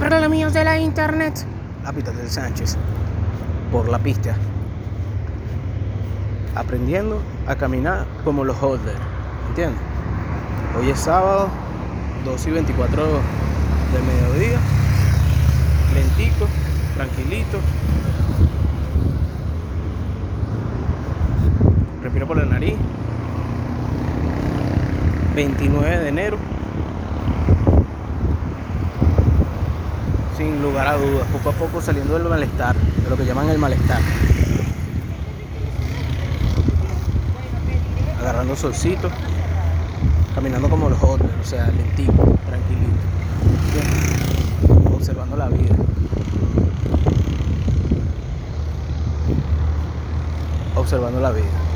Los míos de la internet. Pista del Sánchez. Por la pista. Aprendiendo a caminar como los holders. ¿Entiendes? Hoy es sábado, 2 y 24 del mediodía. Lentico, tranquilito. Respiro por la nariz. 29 de enero. Sin lugar a dudas, poco a poco saliendo del malestar, de lo que llaman el malestar. Agarrando solcito, caminando como los otros, o sea, lentito, tranquilito. Observando la vida. Observando la vida.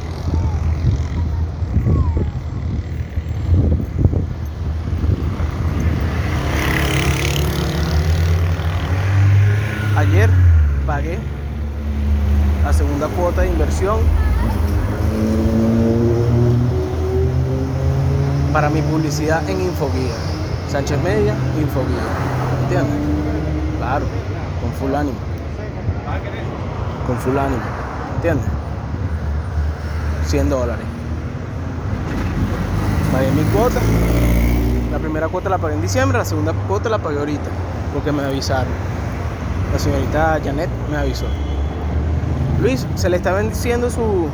Ayer pagué la segunda cuota de inversión para mi publicidad en Infoguía. Sánchez Media, Infoguía. ¿Entiendes? Claro, con full ánimo. Con full ánimo. ¿Entiendes? 100 dólares. Pagué mi cuota. La primera cuota la pagué en diciembre, la segunda cuota la pagué ahorita, porque me avisaron. Señorita Janet me avisó. Luis, se le está venciendo su,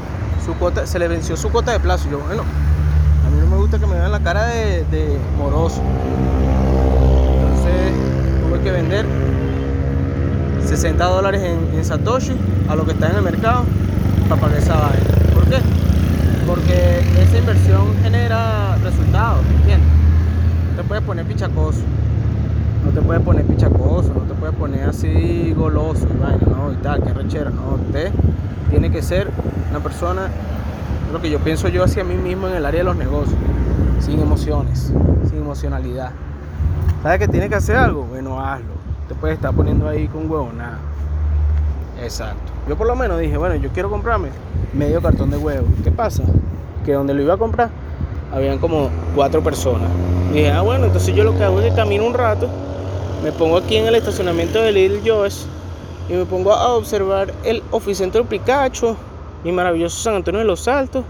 su cuota, se le venció su cuota de plazo. Yo, bueno, a mí no me gusta que me vean la cara de, de moroso. Entonces tuve que vender 60 dólares en, Satoshi a lo que está en el mercado para pagar esa vaina. ¿Por qué? Porque esa inversión genera resultados, ¿entiendes? No te puedes poner pichacoso. No te puedes poner pichacoso, no te puedes poner así goloso y vaina, ¿no? Y tal, que rechera, ¿no? Usted tiene que ser una persona, lo que yo pienso yo hacia mí mismo en el área de los negocios, sin emociones, sin emocionalidad. ¿Sabes que tiene que hacer algo? Bueno, hazlo. Te puedes estar poniendo ahí con huevo, nada. Exacto. Yo por lo menos dije, bueno, yo quiero comprarme medio cartón de huevo. ¿Qué pasa? Que donde lo iba a comprar, habían como cuatro personas. Dije, ah, bueno, entonces yo lo que hago es que camino un rato, me pongo aquí en el estacionamiento de Little Joe's y me pongo a observar el oficentro Picacho, mi maravilloso San Antonio de los Altos,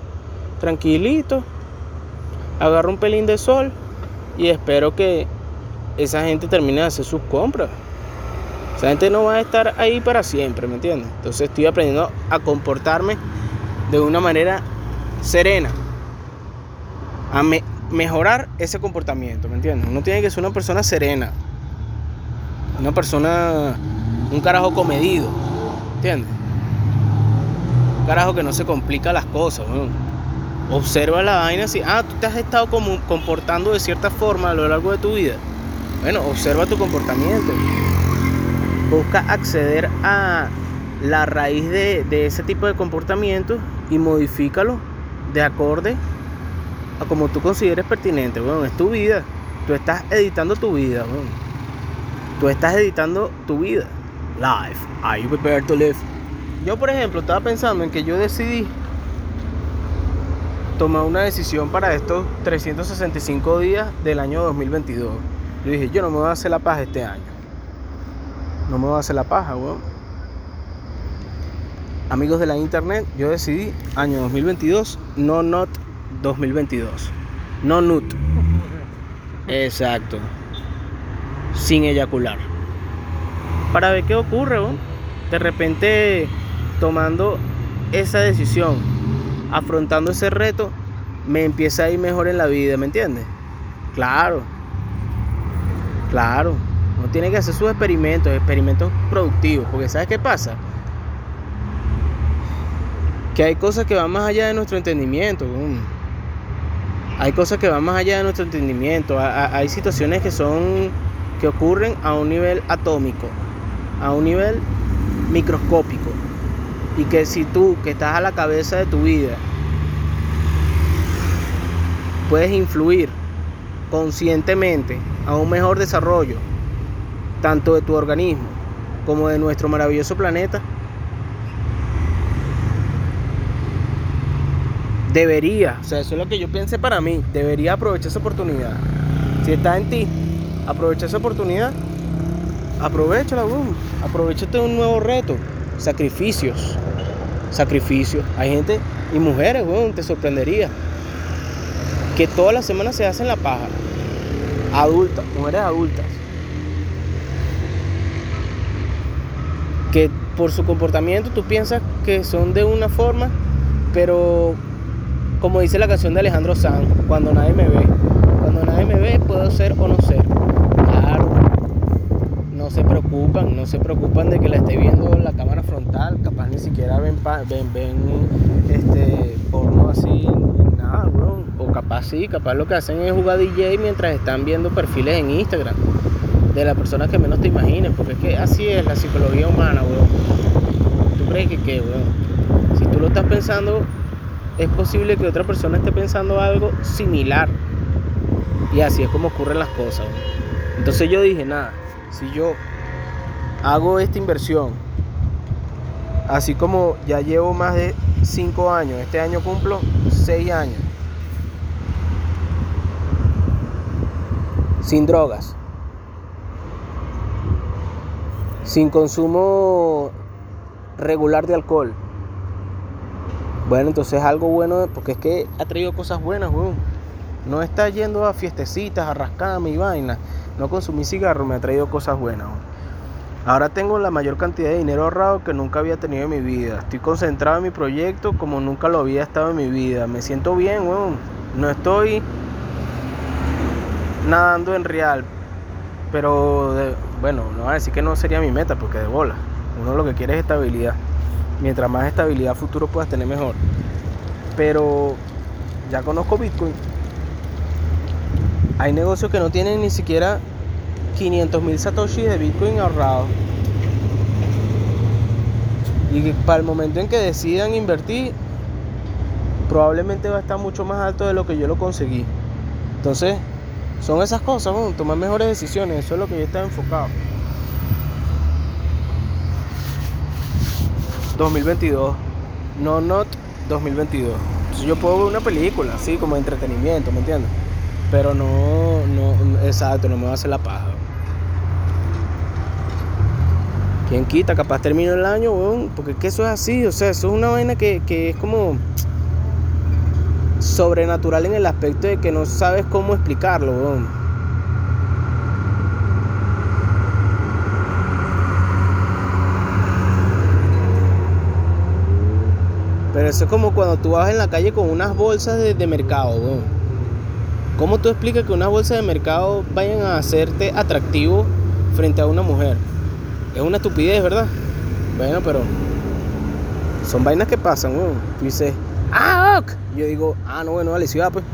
tranquilito, agarro un pelín de sol y espero que esa gente termine de hacer sus compras. Esa gente no va a estar ahí para siempre, ¿me entiendes? Entonces estoy aprendiendo a comportarme de una manera serena, a me mejorar ese comportamiento, ¿me entiendes? Uno tiene que ser una persona serena, una persona, un carajo comedido, ¿entiendes? Un carajo que no se complica las cosas. Observa la vaina así, ah, tú te has estado como comportando de cierta forma a lo largo de tu vida. Bueno, observa tu comportamiento. Busca acceder a la raíz de, de ese tipo de comportamiento y modifícalo de acorde como tú consideres pertinente. Bueno, es tu vida. Tú estás editando tu vida. Bueno. Tú estás editando tu vida. Life. Are you prepared to live? Yo, por ejemplo, estaba pensando en que yo decidí tomar una decisión para estos 365 días del año 2022. Yo dije, yo no me voy a hacer la paja este año. No me voy a hacer la paja, weón. Amigos de la internet, yo decidí año 2022, no not 2022. No nut. Exacto. Sin eyacular. Para ver qué ocurre, weón. De repente, tomando esa decisión, afrontando ese reto, me empieza a ir mejor en la vida, ¿me entiendes? Claro. Claro. Uno tiene que hacer sus experimentos, experimentos productivos, porque ¿sabes qué pasa? Que hay cosas que van más allá de nuestro entendimiento. Hay cosas que van más allá de nuestro entendimiento. Hay situaciones que son que ocurren a un nivel atómico, a un nivel microscópico. Y que si tú, que estás a la cabeza de tu vida, puedes influir conscientemente a un mejor desarrollo, tanto de tu organismo como de nuestro maravilloso planeta, debería, o sea, eso es lo que yo piense para mí, debería aprovechar esa oportunidad. Si está en ti, aprovecha esa oportunidad aprovechala, weón. Aprovechate un nuevo reto. Sacrificios. Sacrificios. Hay gente y mujeres, weón, te sorprendería. Que todas las semanas se hacen la paja. Adultas, mujeres adultas. Que por su comportamiento tú piensas que son de una forma, pero como dice la canción de Alejandro Sanz, cuando nadie me ve, cuando nadie me ve puedo ser o no ser. Claro, no se preocupan, no se preocupan de que la esté viendo en la cámara frontal, capaz ni siquiera ven, ven, ven este, porno así, nada, bro. O capaz sí, capaz lo que hacen es jugar DJ mientras están viendo perfiles en Instagram de la persona que menos te imagines, porque es que así es la psicología humana, weón. ¿Tú crees que qué, weón? Si tú lo estás pensando, es posible que otra persona esté pensando algo similar. Y así es como ocurren las cosas. Entonces yo dije, nada, si yo hago esta inversión, así como ya llevo más de 5 años, este año cumplo 6 años, sin drogas sin consumo regular de alcohol. Bueno, entonces algo bueno, porque es que ha traído cosas buenas, weón. No está yendo a fiestecitas, a rascarme y vaina. No consumí cigarro, me ha traído cosas buenas. Weón. Ahora tengo la mayor cantidad de dinero ahorrado que nunca había tenido en mi vida. Estoy concentrado en mi proyecto como nunca lo había estado en mi vida. Me siento bien, weón. No estoy nadando en real, pero bueno, no voy a decir que no sería mi meta, porque de bola. Uno lo que quiere es estabilidad. Mientras más estabilidad futuro puedas tener, mejor. Pero ya conozco Bitcoin. Hay negocios que no tienen ni siquiera 500 mil satoshis de Bitcoin ahorrados. Y para el momento en que decidan invertir, probablemente va a estar mucho más alto de lo que yo lo conseguí. Entonces, son esas cosas, tomar mejores decisiones, eso es lo que yo estaba enfocado. 2022, no not 2022. Entonces yo puedo ver una película, así como entretenimiento, ¿me entiendes? Pero no, no, exacto, no me va a hacer la paja. ¿Quién quita? Capaz termino el año, porque es que eso es así, o sea, eso es una vaina que, que es como sobrenatural en el aspecto de que no sabes cómo explicarlo, Pero eso es como cuando tú vas en la calle con unas bolsas de, mercado, ¿Cómo tú explicas que unas bolsas de mercado vayan a hacerte atractivo frente a una mujer? Es una estupidez, ¿verdad? Bueno, pero son vainas que pasan, weón. Tú dices, ah, ok. yo digo, ah, no, bueno, dale, ciudad, pues.